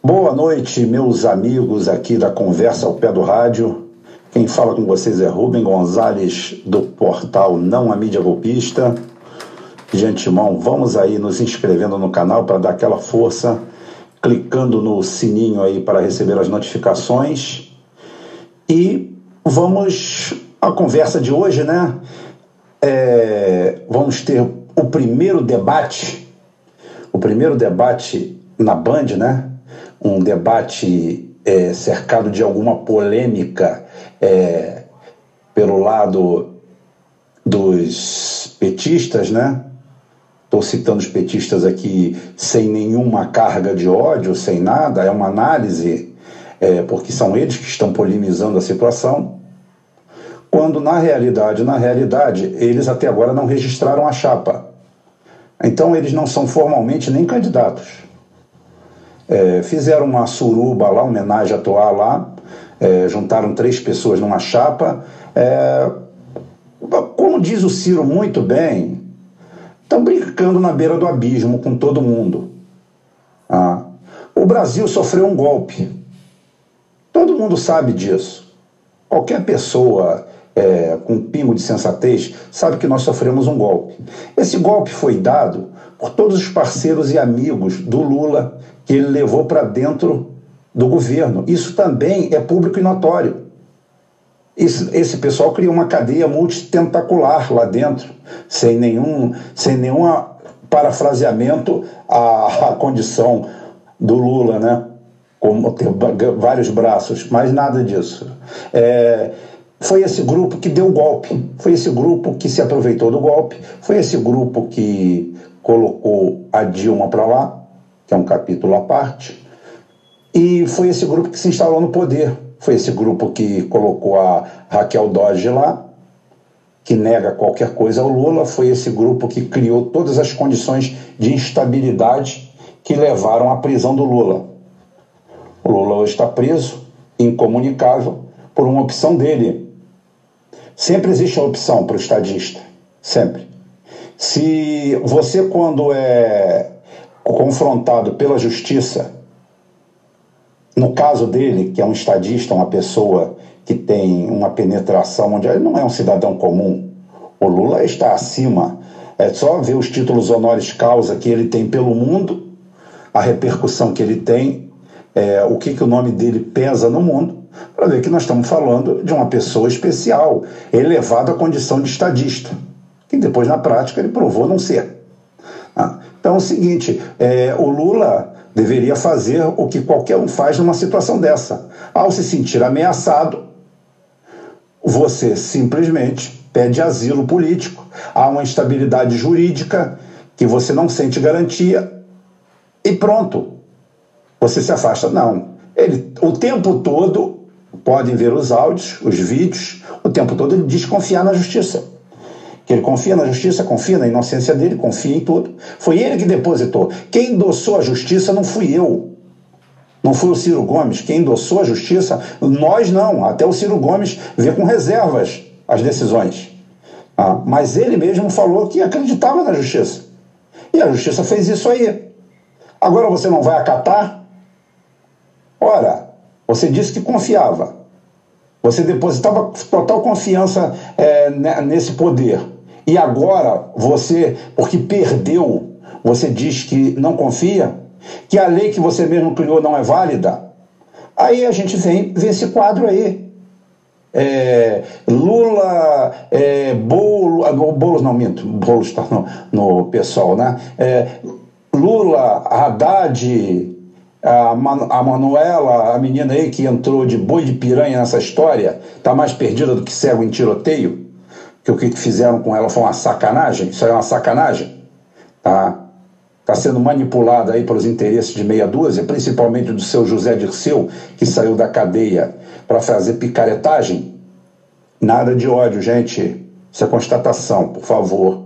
Boa noite, meus amigos aqui da Conversa ao Pé do Rádio. Quem fala com vocês é Rubem Gonzalez, do portal Não a Mídia Golpista. De antemão, vamos aí nos inscrevendo no canal para dar aquela força, clicando no sininho aí para receber as notificações. E vamos à conversa de hoje, né? É, vamos ter o primeiro debate, primeiro debate na Band, né? Um debate é, cercado de alguma polêmica é, pelo lado dos petistas, né? Estou citando os petistas aqui sem nenhuma carga de ódio, sem nada, é uma análise, é, porque são eles que estão polemizando a situação quando na realidade, na realidade, eles até agora não registraram a chapa. Então eles não são formalmente nem candidatos. É, fizeram uma suruba lá, homenagem a Toá lá, é, juntaram três pessoas numa chapa. É, como diz o Ciro muito bem, estão brincando na beira do abismo com todo mundo. Ah, o Brasil sofreu um golpe. Todo mundo sabe disso. Qualquer pessoa é, com um pingo de sensatez, sabe que nós sofremos um golpe. Esse golpe foi dado por todos os parceiros e amigos do Lula que ele levou para dentro do governo. Isso também é público e notório. Esse, esse pessoal criou uma cadeia multitentacular lá dentro, sem nenhum, sem nenhum parafraseamento à, à condição do Lula, né? Como ter vários braços, mas nada disso. É, foi esse grupo que deu o golpe, foi esse grupo que se aproveitou do golpe, foi esse grupo que colocou a Dilma para lá, que é um capítulo à parte, e foi esse grupo que se instalou no poder, foi esse grupo que colocou a Raquel Dodge lá, que nega qualquer coisa ao Lula, foi esse grupo que criou todas as condições de instabilidade que levaram à prisão do Lula. O Lula hoje está preso, incomunicável, por uma opção dele, Sempre existe uma opção para o estadista. Sempre. Se você, quando é confrontado pela justiça, no caso dele, que é um estadista, uma pessoa que tem uma penetração onde ele não é um cidadão comum, o Lula está acima. É só ver os títulos honoris causa que ele tem pelo mundo, a repercussão que ele tem, é, o que, que o nome dele pesa no mundo para ver que nós estamos falando de uma pessoa especial, elevado à condição de estadista, que depois, na prática, ele provou não ser. Ah, então é o seguinte: é, o Lula deveria fazer o que qualquer um faz numa situação dessa. Ao se sentir ameaçado, você simplesmente pede asilo político, há uma instabilidade jurídica que você não sente garantia e pronto. Você se afasta. Não. Ele, o tempo todo podem ver os áudios, os vídeos, o tempo todo ele diz confiar na justiça. Que ele confia na justiça, confia na inocência dele, confia em tudo. Foi ele que depositou. Quem endossou a justiça não fui eu. Não foi o Ciro Gomes. Quem endossou a justiça, nós não. Até o Ciro Gomes vê com reservas as decisões. Ah, mas ele mesmo falou que acreditava na justiça. E a justiça fez isso aí. Agora você não vai acatar? Ora, você disse que confiava. Você depositava total confiança é, nesse poder. E agora você, porque perdeu, você diz que não confia, que a lei que você mesmo criou não é válida. Aí a gente vem ver esse quadro aí. É, Lula, é, Bolo, ah, Boulos não minto, Boulos está no, no pessoal, né? É, Lula, Haddad, a, a Manuela, a menina aí que entrou de boi de piranha nessa história, tá mais perdida do que cego em tiroteio? Que o que fizeram com ela foi uma sacanagem? Isso aí é uma sacanagem? Tá? Está sendo manipulada aí pelos interesses de meia dúzia, principalmente do seu José Dirceu, que saiu da cadeia para fazer picaretagem? Nada de ódio, gente. Isso é constatação, por favor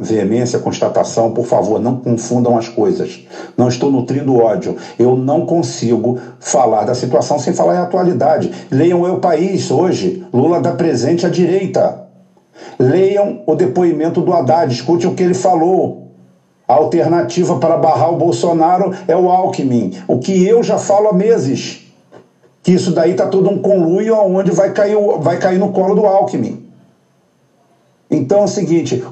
veemência, constatação, por favor, não confundam as coisas. Não estou nutrindo ódio. Eu não consigo falar da situação sem falar em atualidade. Leiam Eu País hoje. Lula dá presente à direita. Leiam o depoimento do Haddad, escute o que ele falou. A alternativa para barrar o Bolsonaro é o Alckmin. O que eu já falo há meses. Que isso daí está todo um conluio onde vai cair, vai cair no colo do Alckmin. Então é o seguinte,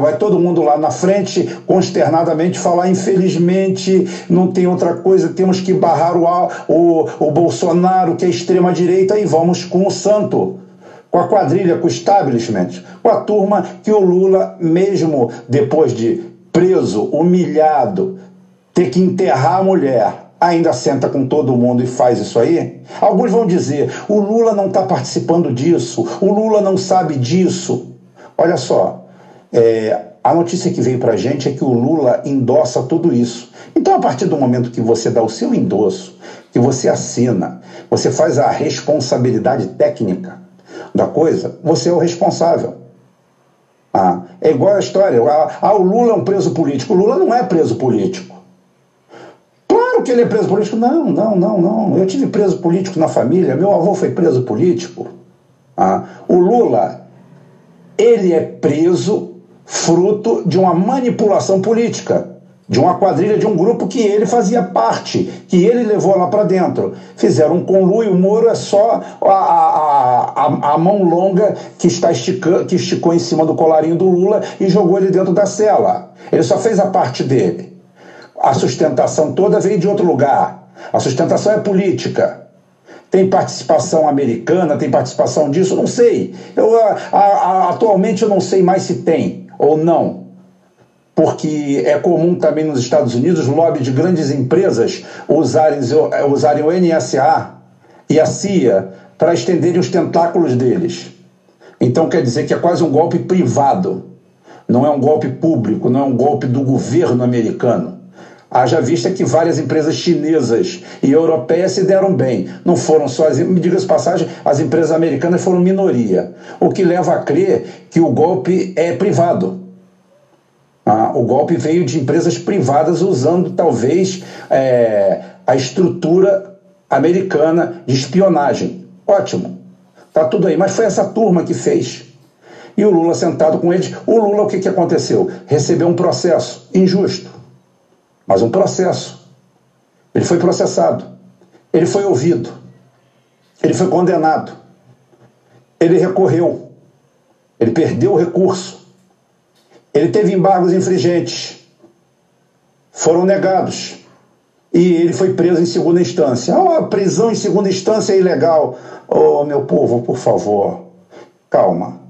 vai todo mundo lá na frente consternadamente falar, infelizmente não tem outra coisa, temos que barrar o, o, o Bolsonaro, que é extrema-direita, e vamos com o santo, com a quadrilha, com o establishment, com a turma que o Lula, mesmo depois de preso, humilhado, ter que enterrar a mulher, ainda senta com todo mundo e faz isso aí? Alguns vão dizer: o Lula não está participando disso, o Lula não sabe disso. Olha só, é, a notícia que veio para a gente é que o Lula endossa tudo isso. Então, a partir do momento que você dá o seu endosso, que você assina, você faz a responsabilidade técnica da coisa, você é o responsável. Ah, é igual a história. Ah, ah, o Lula é um preso político. O Lula não é preso político. Claro que ele é preso político. Não, não, não, não. Eu tive preso político na família. Meu avô foi preso político. Ah, o Lula ele é preso fruto de uma manipulação política, de uma quadrilha, de um grupo que ele fazia parte, que ele levou lá para dentro. Fizeram um conluio, o Moro é só a, a, a, a, mão longa que, está esticando, que esticou em cima do colarinho do Lula e jogou ele dentro da cela. Ele só fez a parte dele. A sustentação toda veio de outro lugar. A sustentação é política. Tem participação americana, tem participação disso? Não sei. Eu, a, a, atualmente eu não sei mais se tem ou não. Porque é comum também nos Estados Unidos lobby de grandes empresas usarem, usarem o NSA e a CIA para estenderem os tentáculos deles. Então quer dizer que é quase um golpe privado. Não é um golpe público, não é um golpe do governo americano. Haja vista que várias empresas chinesas e europeias se deram bem. Não foram só, as, me passagem, as empresas americanas foram minoria. O que leva a crer que o golpe é privado. Ah, o golpe veio de empresas privadas usando talvez é, a estrutura americana de espionagem. Ótimo, tá tudo aí. Mas foi essa turma que fez. E o Lula sentado com eles. O Lula, o que, que aconteceu? Recebeu um processo injusto mas um processo. Ele foi processado, ele foi ouvido, ele foi condenado, ele recorreu, ele perdeu o recurso, ele teve embargos infringentes, foram negados e ele foi preso em segunda instância. Ah, oh, prisão em segunda instância é ilegal. Oh, meu povo, por favor, calma.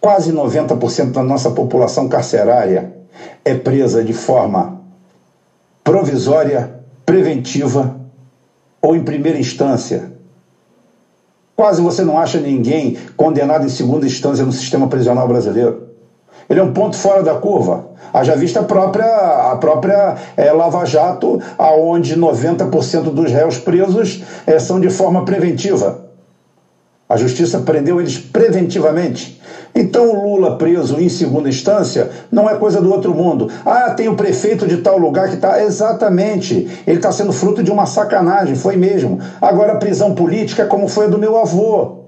Quase 90% da nossa população carcerária é presa de forma provisória, preventiva ou em primeira instância. Quase você não acha ninguém condenado em segunda instância no sistema prisional brasileiro. Ele é um ponto fora da curva. Haja vista a própria, a própria é, Lava Jato, aonde 90% dos réus presos é, são de forma preventiva. A justiça prendeu eles preventivamente. Então o Lula preso em segunda instância não é coisa do outro mundo. Ah, tem o prefeito de tal lugar que está. Exatamente. Ele está sendo fruto de uma sacanagem, foi mesmo. Agora prisão política como foi a do meu avô.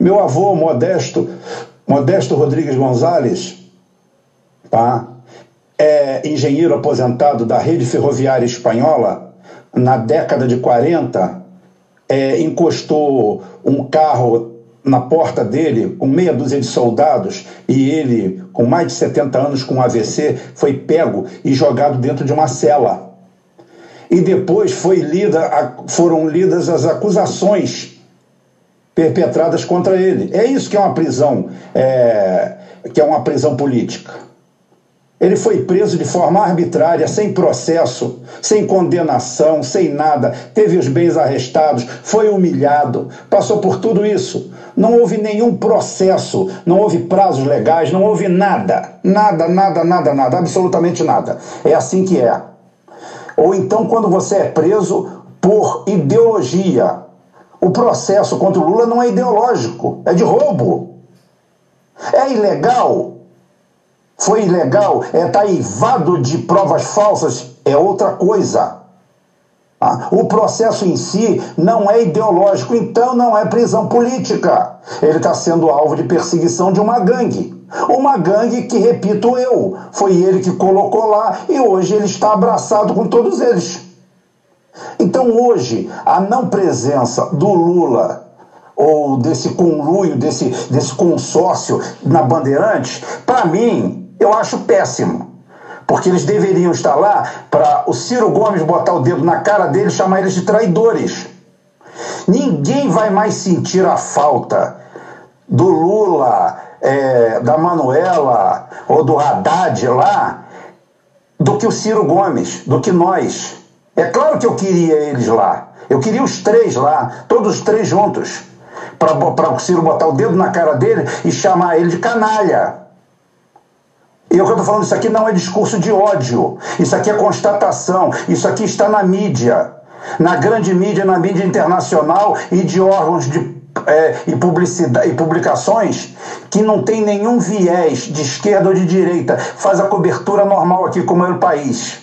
Meu avô, Modesto, Modesto Rodrigues Gonzalez, tá? é engenheiro aposentado da rede ferroviária espanhola, na década de 40, é, encostou um carro na porta dele com meia dúzia de soldados e ele, com mais de 70 anos com AVC, foi pego e jogado dentro de uma cela. E depois foi lida, foram lidas as acusações perpetradas contra ele. É isso que é uma prisão, é, que é uma prisão política. Ele foi preso de forma arbitrária, sem processo, sem condenação, sem nada, teve os bens arrestados, foi humilhado, passou por tudo isso. Não houve nenhum processo, não houve prazos legais, não houve nada. Nada, nada, nada, nada, absolutamente nada. É assim que é. Ou então, quando você é preso por ideologia, o processo contra o Lula não é ideológico, é de roubo. É ilegal, foi ilegal, é taivado de provas falsas, é outra coisa. Ah, o processo em si não é ideológico, então não é prisão política. Ele está sendo alvo de perseguição de uma gangue. Uma gangue que, repito eu, foi ele que colocou lá e hoje ele está abraçado com todos eles. Então hoje, a não presença do Lula ou desse conluio, desse, desse consórcio na Bandeirantes, para mim, eu acho péssimo. Porque eles deveriam estar lá para o Ciro Gomes botar o dedo na cara deles e chamar eles de traidores. Ninguém vai mais sentir a falta do Lula, é, da Manuela ou do Haddad lá do que o Ciro Gomes, do que nós. É claro que eu queria eles lá. Eu queria os três lá, todos os três juntos, para o Ciro botar o dedo na cara dele e chamar ele de canalha. E eu estou falando, isso aqui não é discurso de ódio, isso aqui é constatação, isso aqui está na mídia, na grande mídia, na mídia internacional e de órgãos de, é, e, publicidade, e publicações que não tem nenhum viés de esquerda ou de direita, faz a cobertura normal aqui, como é o país.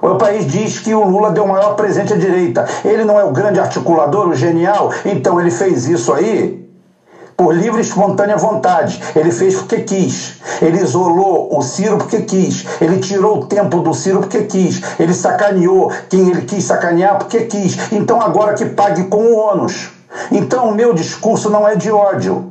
O país diz que o Lula deu o maior presente à direita. Ele não é o grande articulador, o genial, então ele fez isso aí por livre e espontânea vontade. Ele fez porque quis. Ele isolou o Ciro porque quis. Ele tirou o tempo do Ciro porque quis. Ele sacaneou quem ele quis sacanear porque quis. Então agora que pague com o ônus. Então o meu discurso não é de ódio.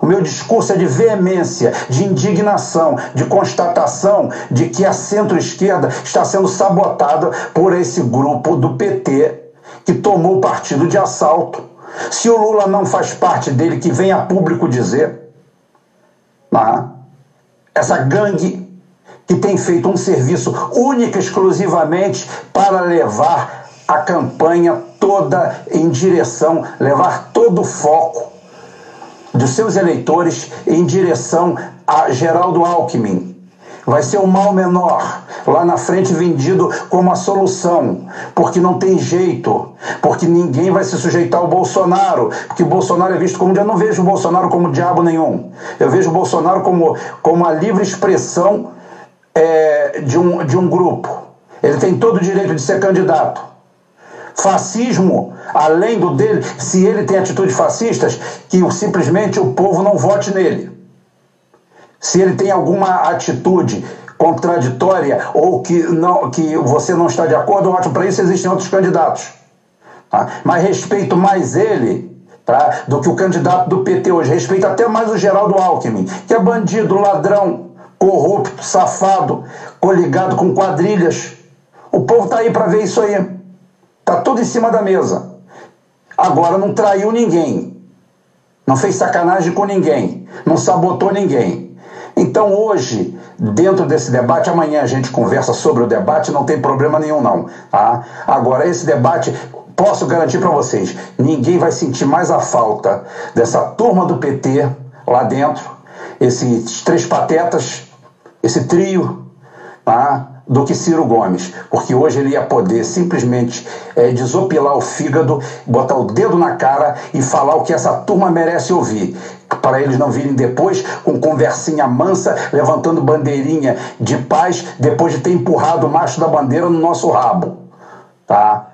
O meu discurso é de veemência, de indignação, de constatação de que a centro-esquerda está sendo sabotada por esse grupo do PT que tomou partido de assalto se o Lula não faz parte dele, que venha a público dizer. Tá? Essa gangue que tem feito um serviço único exclusivamente para levar a campanha toda em direção, levar todo o foco dos seus eleitores em direção a Geraldo Alckmin, vai ser um mal menor, lá na frente vendido como a solução, porque não tem jeito, porque ninguém vai se sujeitar ao Bolsonaro, porque Bolsonaro é visto como. Eu não vejo o Bolsonaro como diabo nenhum, eu vejo o Bolsonaro como, como a livre expressão é, de, um, de um grupo. Ele tem todo o direito de ser candidato. Fascismo, além do dele, se ele tem atitudes fascistas, que simplesmente o povo não vote nele se ele tem alguma atitude contraditória ou que, não, que você não está de acordo, ótimo, para isso existem outros candidatos. Tá? Mas respeito mais ele tá? do que o candidato do PT hoje. Respeito até mais o Geraldo Alckmin, que é bandido, ladrão, corrupto, safado, coligado com quadrilhas. O povo está aí para ver isso aí. Está tudo em cima da mesa. Agora não traiu ninguém. Não fez sacanagem com ninguém. Não sabotou ninguém. Então, hoje, dentro desse debate, amanhã a gente conversa sobre o debate, não tem problema nenhum, não. Tá? Agora, esse debate, posso garantir para vocês, ninguém vai sentir mais a falta dessa turma do PT lá dentro, esses três patetas, esse trio, tá? do que Ciro Gomes, porque hoje ele ia poder simplesmente é, desopilar o fígado, botar o dedo na cara e falar o que essa turma merece ouvir, para eles não virem depois com conversinha mansa, levantando bandeirinha de paz, depois de ter empurrado o macho da bandeira no nosso rabo. Tá?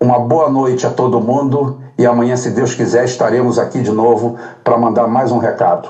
Uma boa noite a todo mundo e amanhã, se Deus quiser, estaremos aqui de novo para mandar mais um recado.